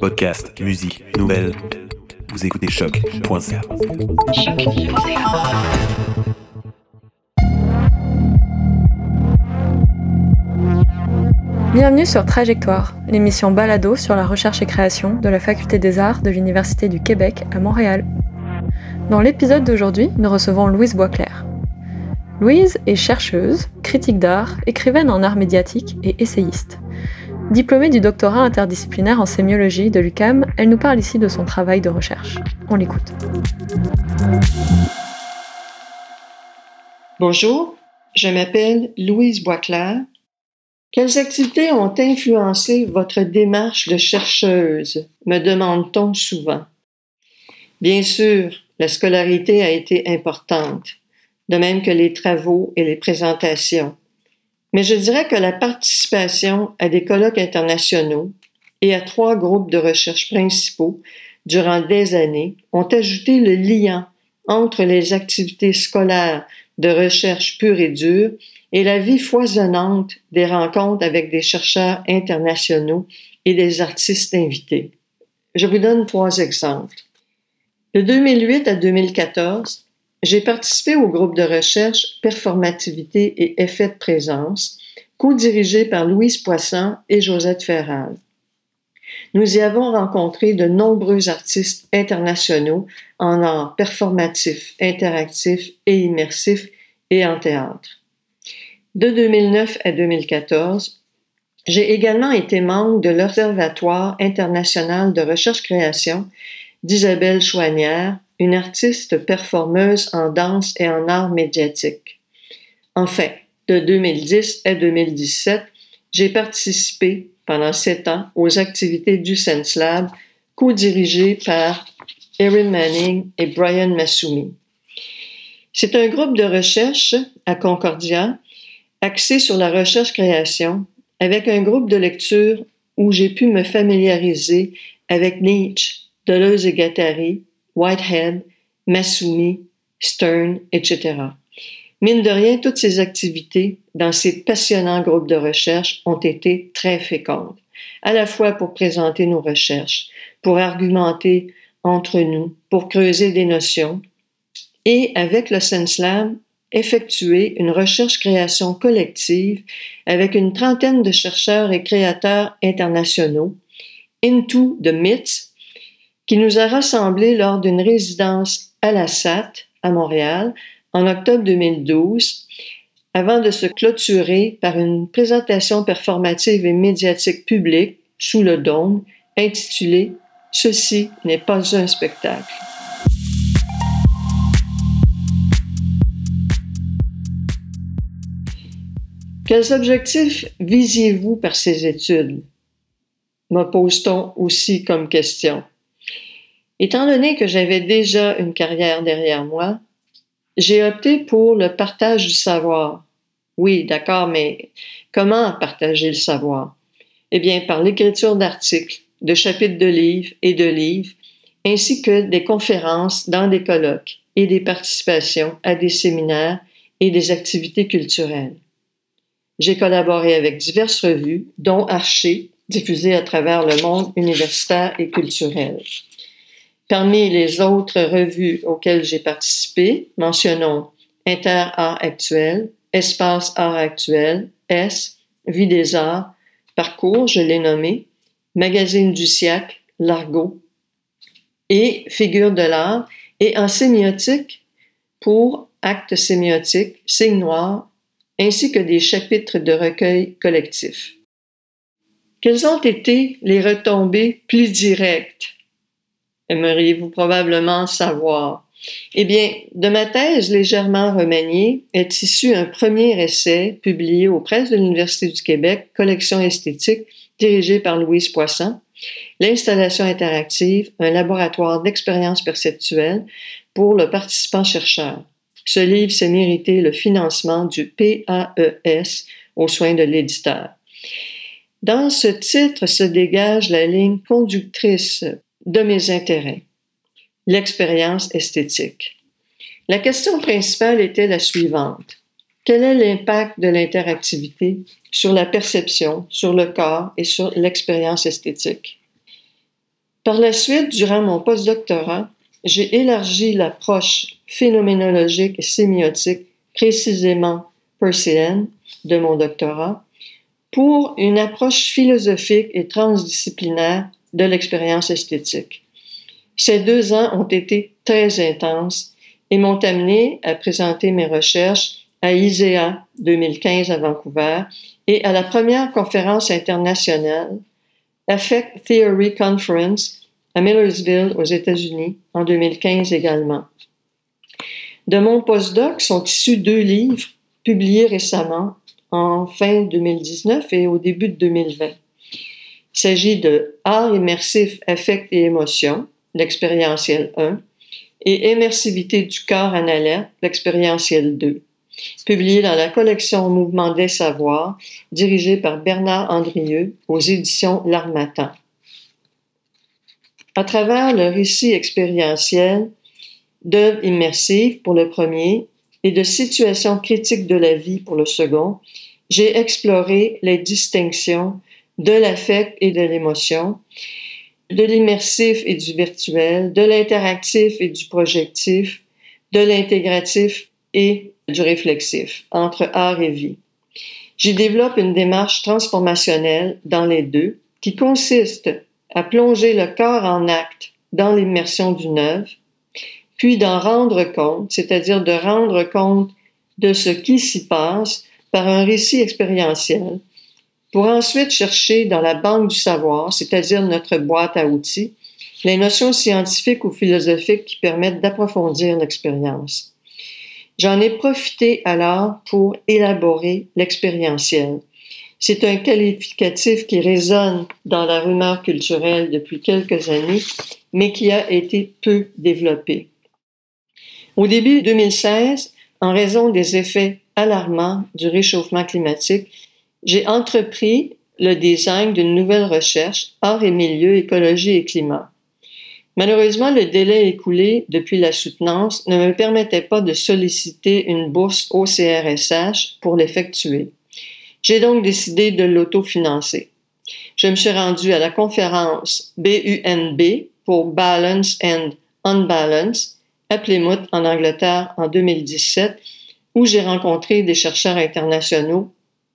Podcast, musique, nouvelles. Vous écoutez choc.ca. Bienvenue sur Trajectoire, l'émission balado sur la recherche et création de la Faculté des Arts de l'Université du Québec à Montréal. Dans l'épisode d'aujourd'hui, nous recevons Louise Boisclair. Louise est chercheuse, critique d'art, écrivaine en art médiatique et essayiste. Diplômée du doctorat interdisciplinaire en sémiologie de l'UCAM, elle nous parle ici de son travail de recherche. On l'écoute. Bonjour, je m'appelle Louise Boisclair. Quelles activités ont influencé votre démarche de chercheuse me demande-t-on souvent. Bien sûr, la scolarité a été importante, de même que les travaux et les présentations. Mais je dirais que la participation à des colloques internationaux et à trois groupes de recherche principaux durant des années ont ajouté le lien entre les activités scolaires de recherche pure et dure et la vie foisonnante des rencontres avec des chercheurs internationaux et des artistes invités. Je vous donne trois exemples. De 2008 à 2014, j'ai participé au groupe de recherche Performativité et effet de présence, co-dirigé par Louise Poisson et Josette Ferral. Nous y avons rencontré de nombreux artistes internationaux en art performatif, interactif et immersif et en théâtre. De 2009 à 2014, j'ai également été membre de l'Observatoire international de recherche-création d'Isabelle Chouanière une artiste performeuse en danse et en art médiatique. Enfin, de 2010 à 2017, j'ai participé pendant sept ans aux activités du Sense Lab, co-dirigées par Erin Manning et Brian Massoumi. C'est un groupe de recherche à Concordia axé sur la recherche-création avec un groupe de lecture où j'ai pu me familiariser avec Nietzsche, Deleuze et Guattari, Whitehead, Massoumi, Stern, etc. Mine de rien, toutes ces activités dans ces passionnants groupes de recherche ont été très fécondes, à la fois pour présenter nos recherches, pour argumenter entre nous, pour creuser des notions, et avec le SenseLab, effectuer une recherche-création collective avec une trentaine de chercheurs et créateurs internationaux, Into the Myths, qui nous a rassemblés lors d'une résidence à la SAT à Montréal en octobre 2012, avant de se clôturer par une présentation performative et médiatique publique sous le dôme intitulée Ceci n'est pas un spectacle. Quels objectifs visiez-vous par ces études? Me pose-t-on aussi comme question. Étant donné que j'avais déjà une carrière derrière moi, j'ai opté pour le partage du savoir. Oui, d'accord, mais comment partager le savoir? Eh bien, par l'écriture d'articles, de chapitres de livres et de livres, ainsi que des conférences dans des colloques et des participations à des séminaires et des activités culturelles. J'ai collaboré avec diverses revues, dont Archer, diffusée à travers le monde universitaire et culturel. Parmi les autres revues auxquelles j'ai participé, mentionnons Inter Art Actuel, Espace Art Actuel, S, Vie des Arts, Parcours, je l'ai nommé, Magazine du siècle, Largo, et Figure de l'art, et en sémiotique pour Actes sémiotiques, Signe noir, ainsi que des chapitres de recueil collectifs. Quelles ont été les retombées plus directes aimeriez-vous probablement savoir? Eh bien, de ma thèse légèrement remaniée est issu un premier essai publié aux presses de l'Université du Québec, Collection esthétique, dirigée par Louise Poisson, l'installation interactive, un laboratoire d'expérience perceptuelle pour le participant chercheur. Ce livre s'est mérité le financement du PAES aux soins de l'éditeur. Dans ce titre se dégage la ligne conductrice de mes intérêts, l'expérience esthétique. La question principale était la suivante. Quel est l'impact de l'interactivité sur la perception, sur le corps et sur l'expérience esthétique? Par la suite, durant mon postdoctorat, j'ai élargi l'approche phénoménologique et sémiotique, précisément persienne, de mon doctorat, pour une approche philosophique et transdisciplinaire de l'expérience esthétique. Ces deux ans ont été très intenses et m'ont amené à présenter mes recherches à ISEA 2015 à Vancouver et à la première conférence internationale Affect Theory Conference à Millersville aux États-Unis en 2015 également. De mon postdoc sont issus deux livres publiés récemment en fin 2019 et au début de 2020. Il s'agit de Art immersif, affect et émotion, l'expérientiel 1, et Immersivité du corps en alerte, l'expérientiel 2, publié dans la collection Mouvement des savoirs, dirigée par Bernard Andrieux aux éditions L'Armatan. À travers le récit expérientiel d'œuvres immersives pour le premier et de situations critiques de la vie pour le second, j'ai exploré les distinctions de l'affect et de l'émotion, de l'immersif et du virtuel, de l'interactif et du projectif, de l'intégratif et du réflexif, entre art et vie. J'y développe une démarche transformationnelle dans les deux qui consiste à plonger le corps en acte dans l'immersion d'une œuvre, puis d'en rendre compte, c'est-à-dire de rendre compte de ce qui s'y passe par un récit expérientiel, pour ensuite chercher dans la banque du savoir, c'est-à-dire notre boîte à outils, les notions scientifiques ou philosophiques qui permettent d'approfondir l'expérience. J'en ai profité alors pour élaborer l'expérientiel. C'est un qualificatif qui résonne dans la rumeur culturelle depuis quelques années, mais qui a été peu développé. Au début 2016, en raison des effets alarmants du réchauffement climatique, j'ai entrepris le design d'une nouvelle recherche, art et milieu, écologie et climat. Malheureusement, le délai écoulé depuis la soutenance ne me permettait pas de solliciter une bourse au CRSH pour l'effectuer. J'ai donc décidé de l'autofinancer. Je me suis rendu à la conférence BUNB pour Balance and Unbalance à Plymouth en Angleterre en 2017 où j'ai rencontré des chercheurs internationaux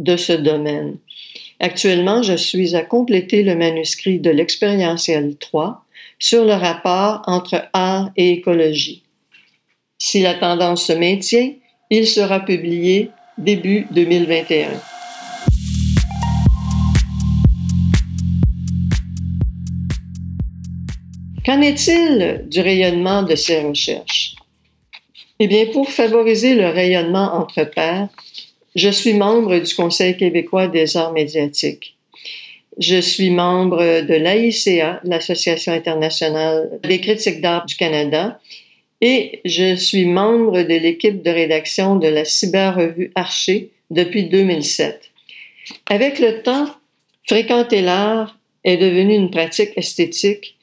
de ce domaine. Actuellement, je suis à compléter le manuscrit de l'expérientiel 3 sur le rapport entre art et écologie. Si la tendance se maintient, il sera publié début 2021. Qu'en est-il du rayonnement de ces recherches? Eh bien, pour favoriser le rayonnement entre pairs, je suis membre du Conseil québécois des arts médiatiques. Je suis membre de l'AICA, l'Association internationale des critiques d'art du Canada, et je suis membre de l'équipe de rédaction de la cyber-revue Archer depuis 2007. Avec le temps, fréquenter l'art est devenu une pratique esthétique,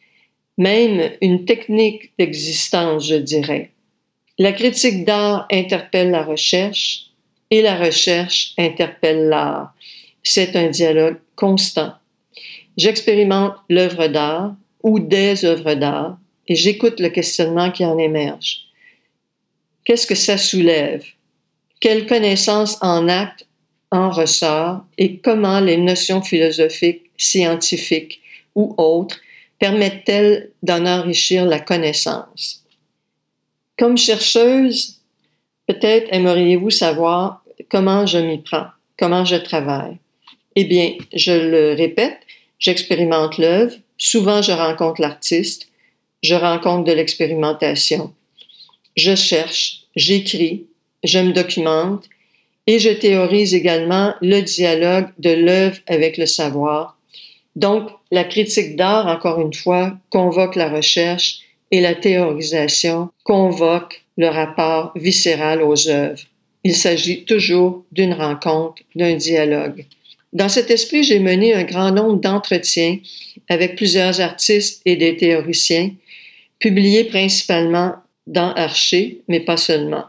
même une technique d'existence, je dirais. La critique d'art interpelle la recherche et la recherche interpelle l'art. C'est un dialogue constant. J'expérimente l'œuvre d'art ou des œuvres d'art et j'écoute le questionnement qui en émerge. Qu'est-ce que ça soulève? Quelle connaissance en acte en ressort et comment les notions philosophiques, scientifiques ou autres permettent-elles d'en enrichir la connaissance? Comme chercheuse, peut-être aimeriez-vous savoir comment je m'y prends, comment je travaille. Eh bien, je le répète, j'expérimente l'œuvre, souvent je rencontre l'artiste, je rencontre de l'expérimentation, je cherche, j'écris, je me documente et je théorise également le dialogue de l'œuvre avec le savoir. Donc, la critique d'art, encore une fois, convoque la recherche et la théorisation convoque le rapport viscéral aux œuvres. Il s'agit toujours d'une rencontre, d'un dialogue. Dans cet esprit, j'ai mené un grand nombre d'entretiens avec plusieurs artistes et des théoriciens, publiés principalement dans Archer, mais pas seulement.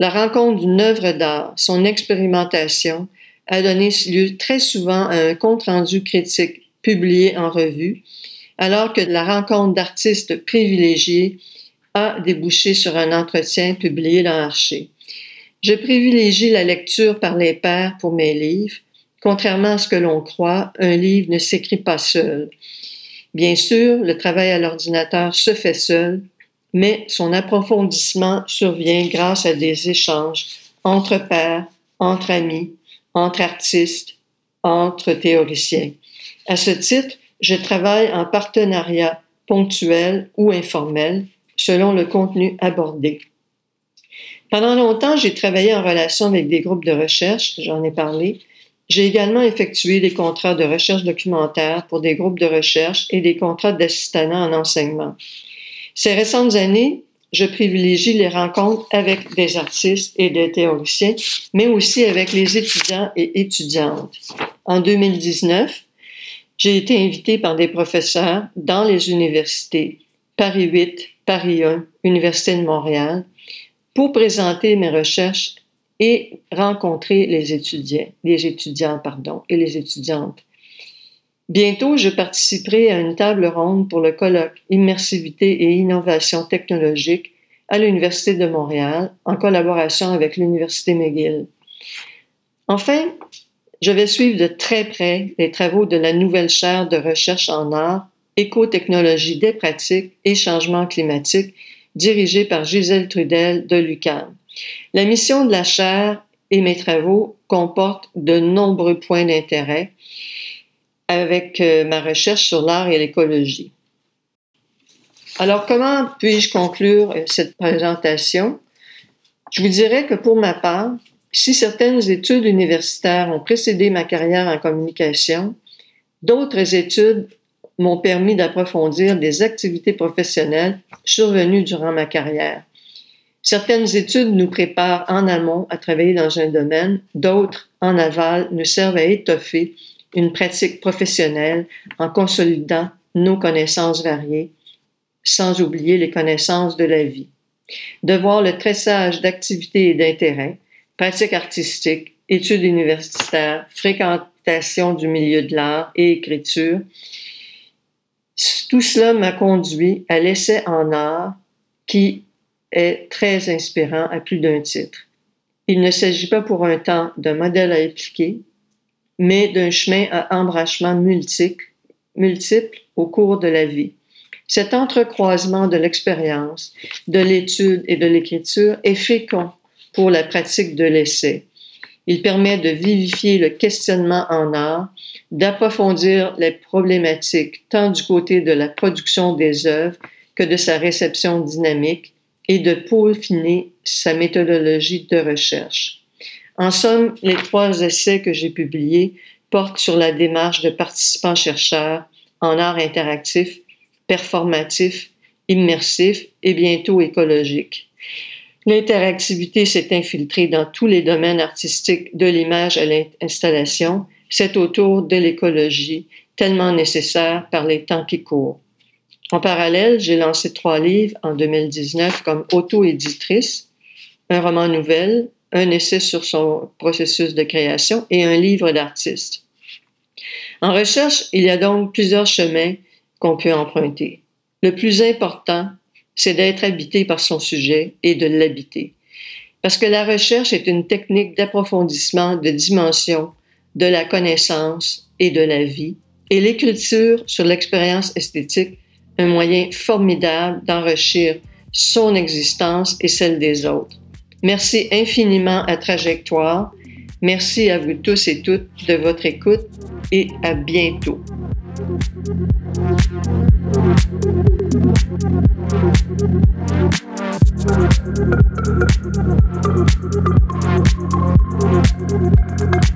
La rencontre d'une œuvre d'art, son expérimentation, a donné lieu très souvent à un compte-rendu critique publié en revue, alors que la rencontre d'artistes privilégiés a débouché sur un entretien publié dans Archer. Je privilégie la lecture par les pairs pour mes livres. Contrairement à ce que l'on croit, un livre ne s'écrit pas seul. Bien sûr, le travail à l'ordinateur se fait seul, mais son approfondissement survient grâce à des échanges entre pairs, entre amis, entre artistes, entre théoriciens. À ce titre, je travaille en partenariat ponctuel ou informel selon le contenu abordé. Pendant longtemps, j'ai travaillé en relation avec des groupes de recherche, j'en ai parlé. J'ai également effectué des contrats de recherche documentaire pour des groupes de recherche et des contrats d'assistanat en enseignement. Ces récentes années, je privilégie les rencontres avec des artistes et des théoriciens, mais aussi avec les étudiants et étudiantes. En 2019, j'ai été invitée par des professeurs dans les universités Paris 8, Paris 1, Université de Montréal, pour présenter mes recherches et rencontrer les étudiants, les étudiants pardon, et les étudiantes. Bientôt, je participerai à une table ronde pour le colloque Immersivité et innovation technologique à l'Université de Montréal en collaboration avec l'Université McGill. Enfin, je vais suivre de très près les travaux de la nouvelle chaire de recherche en art, écotechnologie des pratiques et changement climatique dirigée par Gisèle Trudel de l'UQAM. La mission de la chaire et mes travaux comportent de nombreux points d'intérêt avec euh, ma recherche sur l'art et l'écologie. Alors, comment puis-je conclure euh, cette présentation? Je vous dirais que pour ma part, si certaines études universitaires ont précédé ma carrière en communication, d'autres études m'ont permis d'approfondir des activités professionnelles survenues durant ma carrière. Certaines études nous préparent en amont à travailler dans un domaine, d'autres en aval nous servent à étoffer une pratique professionnelle en consolidant nos connaissances variées, sans oublier les connaissances de la vie. De voir le tressage d'activités et d'intérêts, pratiques artistiques, études universitaires, fréquentation du milieu de l'art et écriture, tout cela m'a conduit à l'essai en art qui est très inspirant à plus d'un titre. Il ne s'agit pas pour un temps d'un modèle à appliquer, mais d'un chemin à embrachement multiple, multiple au cours de la vie. Cet entrecroisement de l'expérience, de l'étude et de l'écriture est fécond pour la pratique de l'essai. Il permet de vivifier le questionnement en art, d'approfondir les problématiques tant du côté de la production des œuvres que de sa réception dynamique et de peaufiner sa méthodologie de recherche. En somme, les trois essais que j'ai publiés portent sur la démarche de participants-chercheurs en art interactif, performatif, immersif et bientôt écologique. L'interactivité s'est infiltrée dans tous les domaines artistiques de l'image à l'installation. C'est autour de l'écologie, tellement nécessaire par les temps qui courent. En parallèle, j'ai lancé trois livres en 2019 comme auto-éditrice, un roman nouvelle, un essai sur son processus de création et un livre d'artiste. En recherche, il y a donc plusieurs chemins qu'on peut emprunter. Le plus important, c'est d'être habité par son sujet et de l'habiter. Parce que la recherche est une technique d'approfondissement de dimension de la connaissance et de la vie, et l'écriture sur l'expérience esthétique, un moyen formidable d'enrichir son existence et celle des autres. Merci infiniment à Trajectoire. Merci à vous tous et toutes de votre écoute et à bientôt. Thank you.